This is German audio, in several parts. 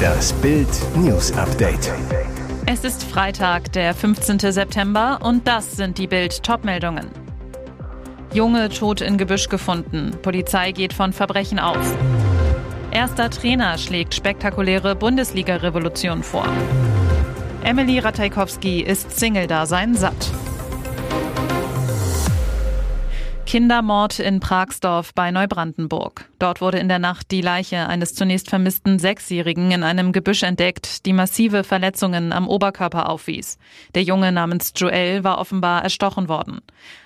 Das Bild News Update. Es ist Freitag, der 15. September und das sind die Bild Topmeldungen. Junge tot in Gebüsch gefunden. Polizei geht von Verbrechen aus. Erster Trainer schlägt spektakuläre Bundesliga-Revolution vor. Emily Ratajkowski ist Single-Dasein satt. Kindermord in Pragsdorf bei Neubrandenburg. Dort wurde in der Nacht die Leiche eines zunächst vermissten Sechsjährigen in einem Gebüsch entdeckt, die massive Verletzungen am Oberkörper aufwies. Der Junge namens Joel war offenbar erstochen worden.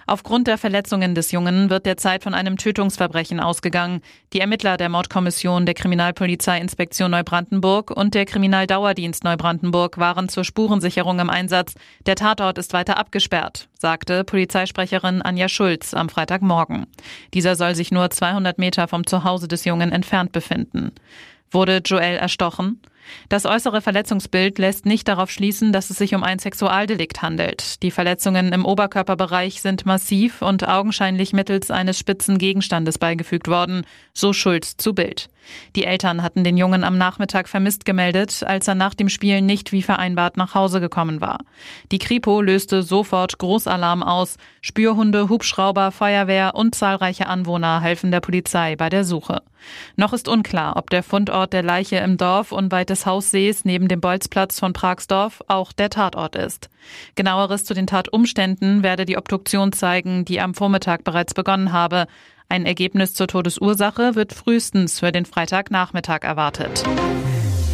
Aufgrund der Verletzungen des Jungen wird derzeit von einem Tötungsverbrechen ausgegangen. Die Ermittler der Mordkommission der Kriminalpolizeiinspektion Neubrandenburg und der Kriminaldauerdienst Neubrandenburg waren zur Spurensicherung im Einsatz. Der Tatort ist weiter abgesperrt, sagte Polizeisprecherin Anja Schulz am Freitagmorgen. Dieser soll sich nur 200 Meter vom Zuhause des Jungen entfernt befinden. Wurde Joel erstochen? Das äußere Verletzungsbild lässt nicht darauf schließen, dass es sich um ein Sexualdelikt handelt. Die Verletzungen im Oberkörperbereich sind massiv und augenscheinlich mittels eines spitzen Gegenstandes beigefügt worden, so Schulz zu Bild. Die Eltern hatten den Jungen am Nachmittag vermisst gemeldet, als er nach dem Spiel nicht wie vereinbart nach Hause gekommen war. Die Kripo löste sofort Großalarm aus. Spürhunde, Hubschrauber, Feuerwehr und zahlreiche Anwohner helfen der Polizei bei der Suche. Noch ist unklar, ob der Fundort der Leiche im Dorf unweit des Haussees neben dem Bolzplatz von Pragsdorf auch der Tatort ist. Genaueres zu den Tatumständen werde die Obduktion zeigen, die am Vormittag bereits begonnen habe. Ein Ergebnis zur Todesursache wird frühestens für den Freitagnachmittag erwartet.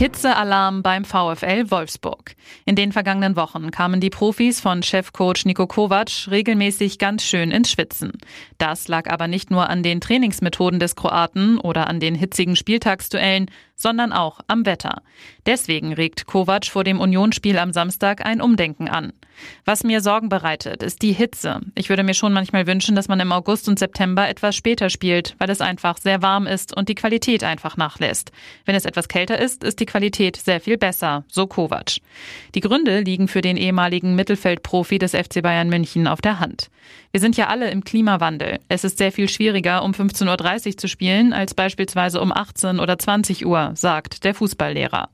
Hitzealarm beim VfL Wolfsburg. In den vergangenen Wochen kamen die Profis von Chefcoach Niko Kovac regelmäßig ganz schön ins Schwitzen. Das lag aber nicht nur an den Trainingsmethoden des Kroaten oder an den hitzigen Spieltagsduellen, sondern auch am Wetter. Deswegen regt Kovac vor dem Unionsspiel am Samstag ein Umdenken an. Was mir Sorgen bereitet, ist die Hitze. Ich würde mir schon manchmal wünschen, dass man im August und September etwas später spielt, weil es einfach sehr warm ist und die Qualität einfach nachlässt. Wenn es etwas kälter ist, ist die Qualität sehr viel besser, so Kovac. Die Gründe liegen für den ehemaligen Mittelfeldprofi des FC Bayern München auf der Hand. Wir sind ja alle im Klimawandel. Es ist sehr viel schwieriger, um 15.30 Uhr zu spielen, als beispielsweise um 18 oder 20 Uhr sagt der Fußballlehrer.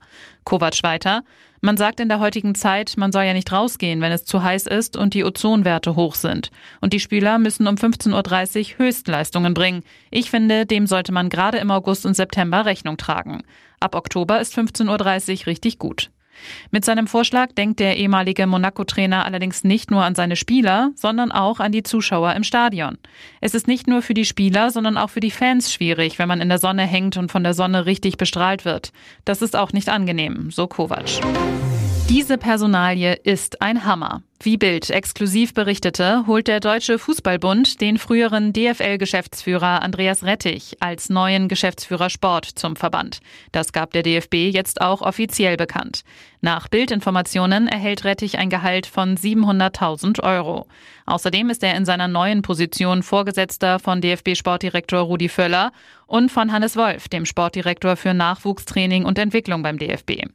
Kovac weiter. Man sagt in der heutigen Zeit, man soll ja nicht rausgehen, wenn es zu heiß ist und die Ozonwerte hoch sind. Und die Spieler müssen um 15.30 Uhr Höchstleistungen bringen. Ich finde, dem sollte man gerade im August und September Rechnung tragen. Ab Oktober ist 15.30 Uhr richtig gut. Mit seinem Vorschlag denkt der ehemalige Monaco-Trainer allerdings nicht nur an seine Spieler, sondern auch an die Zuschauer im Stadion. Es ist nicht nur für die Spieler, sondern auch für die Fans schwierig, wenn man in der Sonne hängt und von der Sonne richtig bestrahlt wird. Das ist auch nicht angenehm, so Kovac. Diese Personalie ist ein Hammer. Wie Bild exklusiv berichtete, holt der Deutsche Fußballbund den früheren DFL-Geschäftsführer Andreas Rettich als neuen Geschäftsführer Sport zum Verband. Das gab der DFB jetzt auch offiziell bekannt. Nach Bildinformationen erhält Rettich ein Gehalt von 700.000 Euro. Außerdem ist er in seiner neuen Position Vorgesetzter von DFB-Sportdirektor Rudi Völler und von Hannes Wolf, dem Sportdirektor für Nachwuchstraining und Entwicklung beim DFB.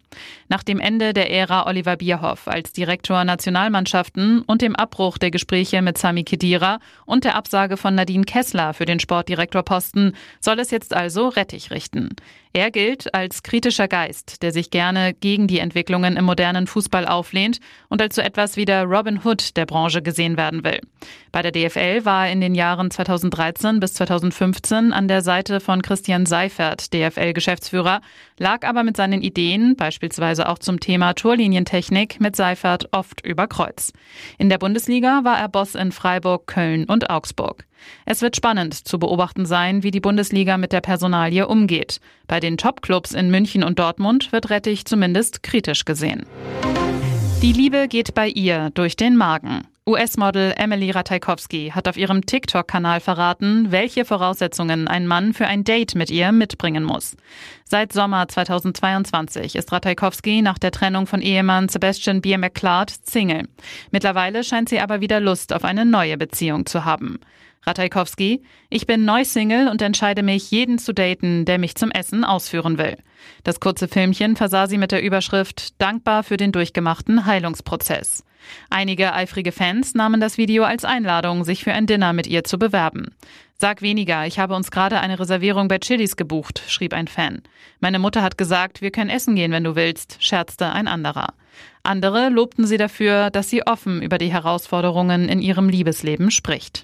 Nach dem Ende der Ära Oliver Bierhoff als Direktor Nationalmannschaft Mannschaften und dem Abbruch der Gespräche mit Sami Kedira und der Absage von Nadine Kessler für den Sportdirektorposten soll es jetzt also Rettich richten. Er gilt als kritischer Geist, der sich gerne gegen die Entwicklungen im modernen Fußball auflehnt und als so etwas wie der Robin Hood der Branche gesehen werden will. Bei der DFL war er in den Jahren 2013 bis 2015 an der Seite von Christian Seifert, DFL-Geschäftsführer, lag aber mit seinen Ideen, beispielsweise auch zum Thema Torlinientechnik, mit Seifert oft über Kreuz. In der Bundesliga war er Boss in Freiburg, Köln und Augsburg. Es wird spannend zu beobachten sein, wie die Bundesliga mit der Personalie umgeht. Bei den Topclubs in München und Dortmund wird Rettich zumindest kritisch gesehen. Die Liebe geht bei ihr durch den Magen. US-Model Emily Ratajkowski hat auf ihrem TikTok-Kanal verraten, welche Voraussetzungen ein Mann für ein Date mit ihr mitbringen muss. Seit Sommer 2022 ist Ratajkowski nach der Trennung von Ehemann Sebastian Bier McClard Single. Mittlerweile scheint sie aber wieder Lust auf eine neue Beziehung zu haben. Ratajkowski, ich bin neu Single und entscheide mich, jeden zu daten, der mich zum Essen ausführen will. Das kurze Filmchen versah sie mit der Überschrift Dankbar für den durchgemachten Heilungsprozess. Einige eifrige Fans nahmen das Video als Einladung, sich für ein Dinner mit ihr zu bewerben. Sag weniger, ich habe uns gerade eine Reservierung bei Chilis gebucht, schrieb ein Fan. Meine Mutter hat gesagt, wir können essen gehen, wenn du willst, scherzte ein anderer. Andere lobten sie dafür, dass sie offen über die Herausforderungen in ihrem Liebesleben spricht.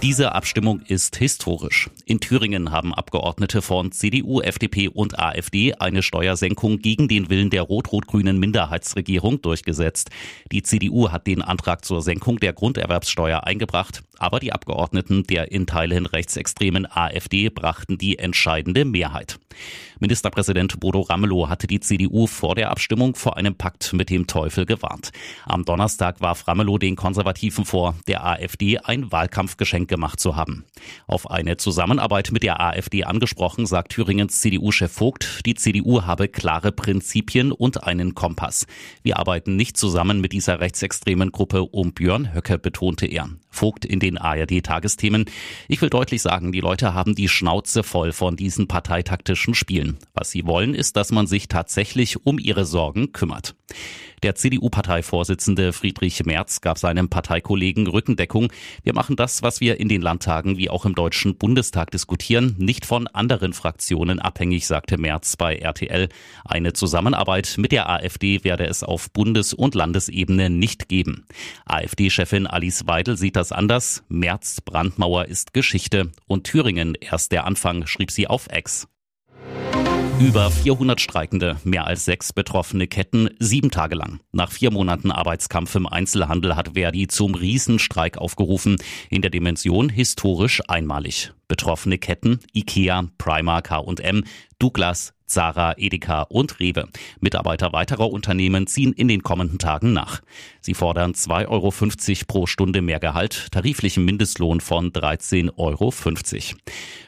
Diese Abstimmung ist historisch. In Thüringen haben Abgeordnete von CDU, FDP und AfD eine Steuersenkung gegen den Willen der rot-rot-grünen Minderheitsregierung durchgesetzt. Die CDU hat den Antrag zur Senkung der Grunderwerbssteuer eingebracht, aber die Abgeordneten der in Teilen rechtsextremen AfD brachten die entscheidende Mehrheit. Ministerpräsident Bodo Ramelow hatte die CDU vor der Abstimmung vor einem Pakt mit dem Teufel gewarnt. Am Donnerstag warf Ramelow den Konservativen vor, der AfD ein Wahlkampfgeschenk gemacht zu haben. Auf eine Zusammenarbeit mit der AfD angesprochen, sagt Thüringens CDU-Chef Vogt, die CDU habe klare Prinzipien und einen Kompass. Wir arbeiten nicht zusammen mit dieser rechtsextremen Gruppe um Björn Höcke, betonte er. Vogt in den ARD-Tagesthemen. Ich will deutlich sagen, die Leute haben die Schnauze voll von diesen parteitaktischen Spielen. Was sie wollen, ist, dass man sich tatsächlich um ihre Sorgen kümmert. Der CDU-Parteivorsitzende Friedrich Merz gab seinem Parteikollegen Rückendeckung. Wir machen das, was wir in den Landtagen wie auch im Deutschen Bundestag diskutieren, nicht von anderen Fraktionen abhängig, sagte Merz bei RTL. Eine Zusammenarbeit mit der AfD werde es auf Bundes- und Landesebene nicht geben. AfD-Chefin Alice Weidel sieht das anders. Merz Brandmauer ist Geschichte und Thüringen erst der Anfang, schrieb sie auf Ex. Über 400 Streikende, mehr als sechs betroffene Ketten, sieben Tage lang. Nach vier Monaten Arbeitskampf im Einzelhandel hat Verdi zum Riesenstreik aufgerufen, in der Dimension historisch einmalig. Betroffene Ketten Ikea, Primark, H&M, Douglas, Zara, Edeka und Rewe. Mitarbeiter weiterer Unternehmen ziehen in den kommenden Tagen nach. Sie fordern 2,50 Euro pro Stunde mehr Gehalt, tariflichen Mindestlohn von 13,50 Euro.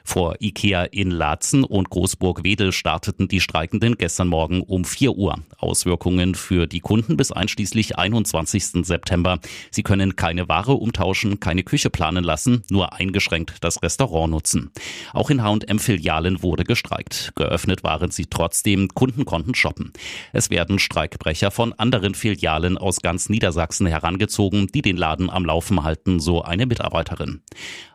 Vor Ikea in Laatzen und Großburg-Wedel starteten die Streikenden gestern Morgen um 4 Uhr. Auswirkungen für die Kunden bis einschließlich 21. September. Sie können keine Ware umtauschen, keine Küche planen lassen, nur eingeschränkt das Restaurant nutzen. Auch in H&M-Filialen wurde gestreikt. Geöffnet waren sie trotzdem, Kunden konnten shoppen. Es werden Streikbrecher von anderen Filialen aus ganz Niedersachsen herangezogen, die den Laden am Laufen halten, so eine Mitarbeiterin.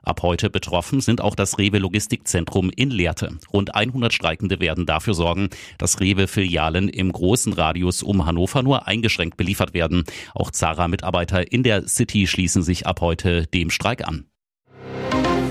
Ab heute betroffen sind auch das Rewe Logistikzentrum in Lehrte. Rund 100 Streikende werden dafür sorgen, dass Rewe-Filialen im großen Radius um Hannover nur eingeschränkt beliefert werden. Auch Zara-Mitarbeiter in der City schließen sich ab heute dem Streik an.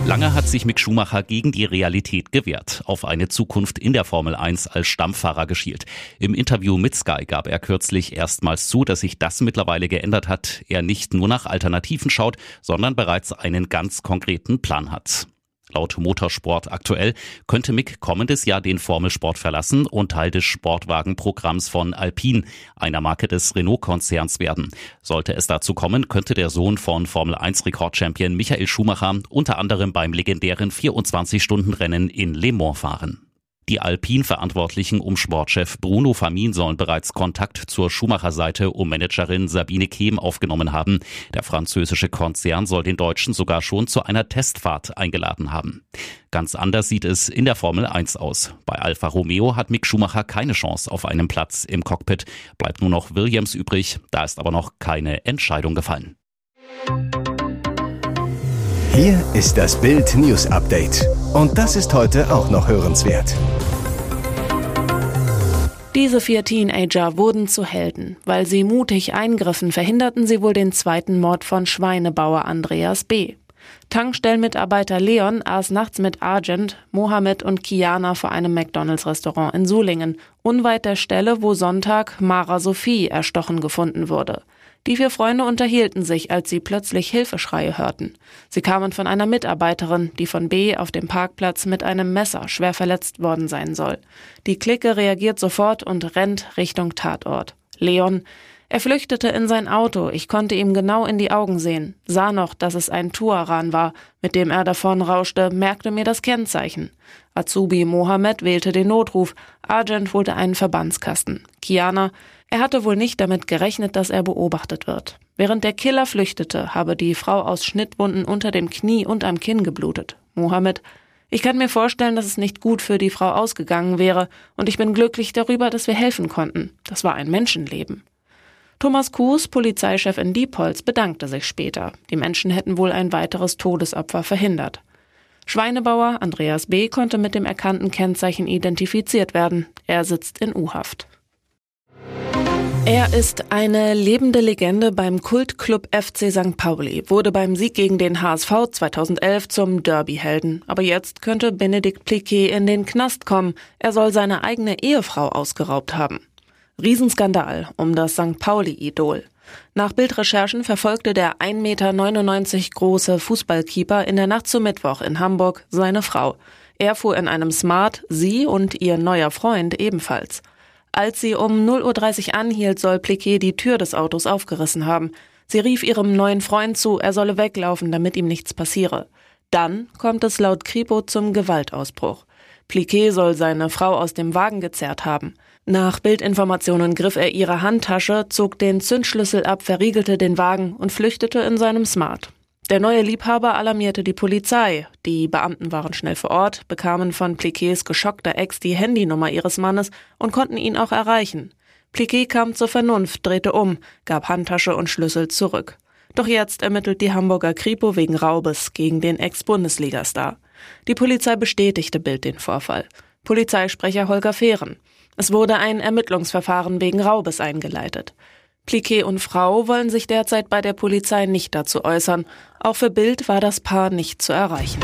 Lange hat sich Mick Schumacher gegen die Realität gewehrt, auf eine Zukunft in der Formel 1 als Stammfahrer geschielt. Im Interview mit Sky gab er kürzlich erstmals zu, dass sich das mittlerweile geändert hat, er nicht nur nach Alternativen schaut, sondern bereits einen ganz konkreten Plan hat. Laut Motorsport aktuell könnte Mick kommendes Jahr den Formelsport verlassen und Teil des Sportwagenprogramms von Alpine, einer Marke des Renault-Konzerns werden. Sollte es dazu kommen, könnte der Sohn von Formel 1 Rekordchampion Michael Schumacher unter anderem beim legendären 24-Stunden-Rennen in Le Mans fahren. Die Alpin-Verantwortlichen um Sportchef Bruno Famin sollen bereits Kontakt zur Schumacher-Seite um Managerin Sabine Kehm aufgenommen haben. Der französische Konzern soll den Deutschen sogar schon zu einer Testfahrt eingeladen haben. Ganz anders sieht es in der Formel 1 aus. Bei Alfa Romeo hat Mick Schumacher keine Chance auf einen Platz im Cockpit. Bleibt nur noch Williams übrig. Da ist aber noch keine Entscheidung gefallen. Hier ist das Bild News Update. Und das ist heute auch noch hörenswert. Diese vier Teenager wurden zu Helden. Weil sie mutig eingriffen, verhinderten sie wohl den zweiten Mord von Schweinebauer Andreas B. Tankstellenmitarbeiter Leon aß nachts mit Argent, Mohammed und Kiana vor einem McDonalds-Restaurant in Sulingen, unweit der Stelle, wo Sonntag Mara Sophie erstochen gefunden wurde. Die vier Freunde unterhielten sich, als sie plötzlich Hilfeschreie hörten. Sie kamen von einer Mitarbeiterin, die von B auf dem Parkplatz mit einem Messer schwer verletzt worden sein soll. Die Clique reagiert sofort und rennt Richtung Tatort. Leon, er flüchtete in sein Auto, ich konnte ihm genau in die Augen sehen, sah noch, dass es ein Tuaran war, mit dem er davon rauschte, merkte mir das Kennzeichen. Azubi Mohammed wählte den Notruf, Argent holte einen Verbandskasten. Kiana, er hatte wohl nicht damit gerechnet, dass er beobachtet wird. Während der Killer flüchtete, habe die Frau aus Schnittwunden unter dem Knie und am Kinn geblutet. Mohammed, ich kann mir vorstellen, dass es nicht gut für die Frau ausgegangen wäre, und ich bin glücklich darüber, dass wir helfen konnten. Das war ein Menschenleben. Thomas Kuhs, Polizeichef in Diepholz, bedankte sich später. Die Menschen hätten wohl ein weiteres Todesopfer verhindert. Schweinebauer Andreas B. konnte mit dem erkannten Kennzeichen identifiziert werden. Er sitzt in U-Haft. Er ist eine lebende Legende beim Kultclub FC St. Pauli, wurde beim Sieg gegen den HSV 2011 zum Derby-Helden. Aber jetzt könnte Benedikt Pliquet in den Knast kommen. Er soll seine eigene Ehefrau ausgeraubt haben. Riesenskandal um das St. Pauli-Idol. Nach Bildrecherchen verfolgte der 1,99 Meter große Fußballkeeper in der Nacht zu Mittwoch in Hamburg seine Frau. Er fuhr in einem Smart, sie und ihr neuer Freund ebenfalls. Als sie um 0.30 Uhr anhielt, soll Pliquet die Tür des Autos aufgerissen haben. Sie rief ihrem neuen Freund zu, er solle weglaufen, damit ihm nichts passiere. Dann kommt es laut Kripo zum Gewaltausbruch. Pliquet soll seine Frau aus dem Wagen gezerrt haben. Nach Bildinformationen griff er ihre Handtasche, zog den Zündschlüssel ab, verriegelte den Wagen und flüchtete in seinem Smart. Der neue Liebhaber alarmierte die Polizei. Die Beamten waren schnell vor Ort, bekamen von Pliquets geschockter Ex die Handynummer ihres Mannes und konnten ihn auch erreichen. Pliquet kam zur Vernunft, drehte um, gab Handtasche und Schlüssel zurück. Doch jetzt ermittelt die Hamburger Kripo wegen Raubes gegen den Ex-Bundesligastar. Die Polizei bestätigte Bild den Vorfall. Polizeisprecher Holger Fehren. Es wurde ein Ermittlungsverfahren wegen Raubes eingeleitet. Pliquet und Frau wollen sich derzeit bei der Polizei nicht dazu äußern. Auch für Bild war das Paar nicht zu erreichen.